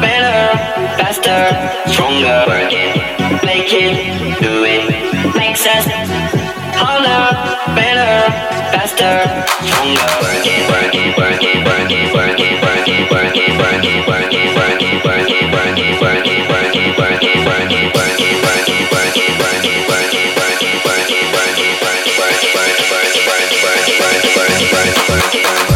better, faster, stronger. Work it, make it, do it. make sense. harder, better, faster, stronger. Work it, work it, work it, work it, work it, work it, work it, work it, work it, work it, work it, work it, work it, work it, work it, work it, work it.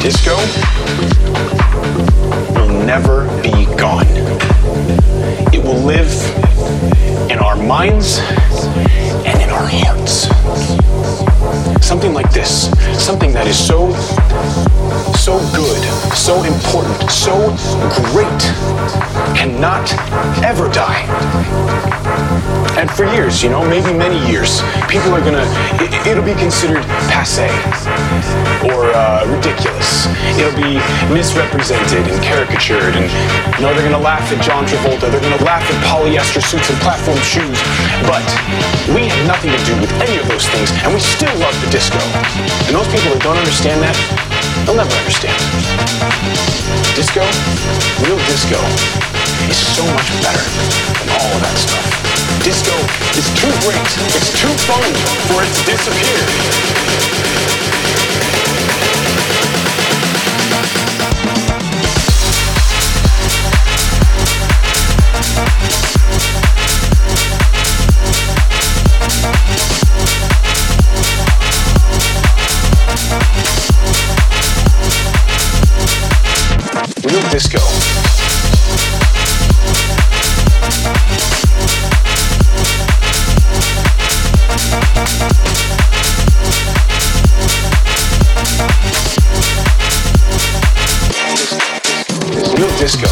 Disco will never be gone. It will live in our minds and in our hearts. Something like this, something that is so, so good, so important, so great, cannot ever die. And for years, you know, maybe many years, people are gonna, it, will be considered passe or uh, ridiculous. It'll be misrepresented and caricatured. And, you know, they're gonna laugh at John Travolta, they're gonna laugh at polyester suits and platform shoes. But we have nothing to do with any of those things, and we still love the disco. And those people that don't understand that, they'll never understand. Disco, real disco, is so much better than all of that stuff. Disco is too great, it's too fun for it to disappear. Francisco.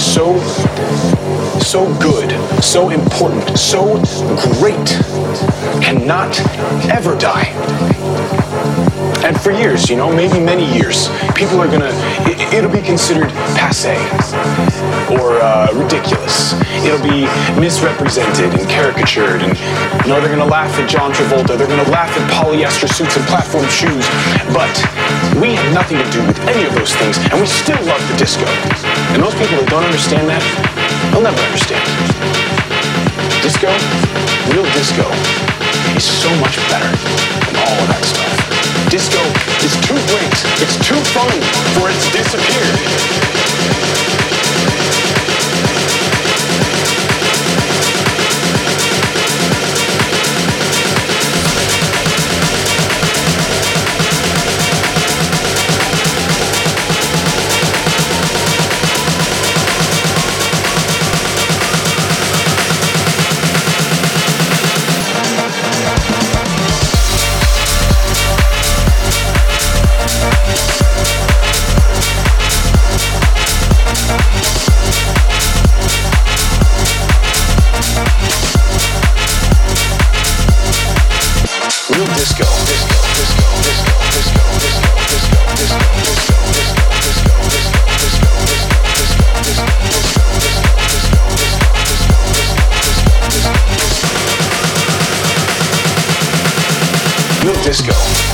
Is so, so good, so important, so great, cannot ever die. And for years, you know, maybe many years, people are gonna, it, it'll be considered passe or uh, ridiculous. It'll be misrepresented and caricatured. And, you know, they're gonna laugh at John Travolta, they're gonna laugh at polyester suits and platform shoes. But we have nothing to do with any of those things, and we still love the disco. And those people that don't understand that, they'll never understand. Disco, real disco, is so much better than all of that stuff. Disco is too great, it's too fun for it to disappear. Disco.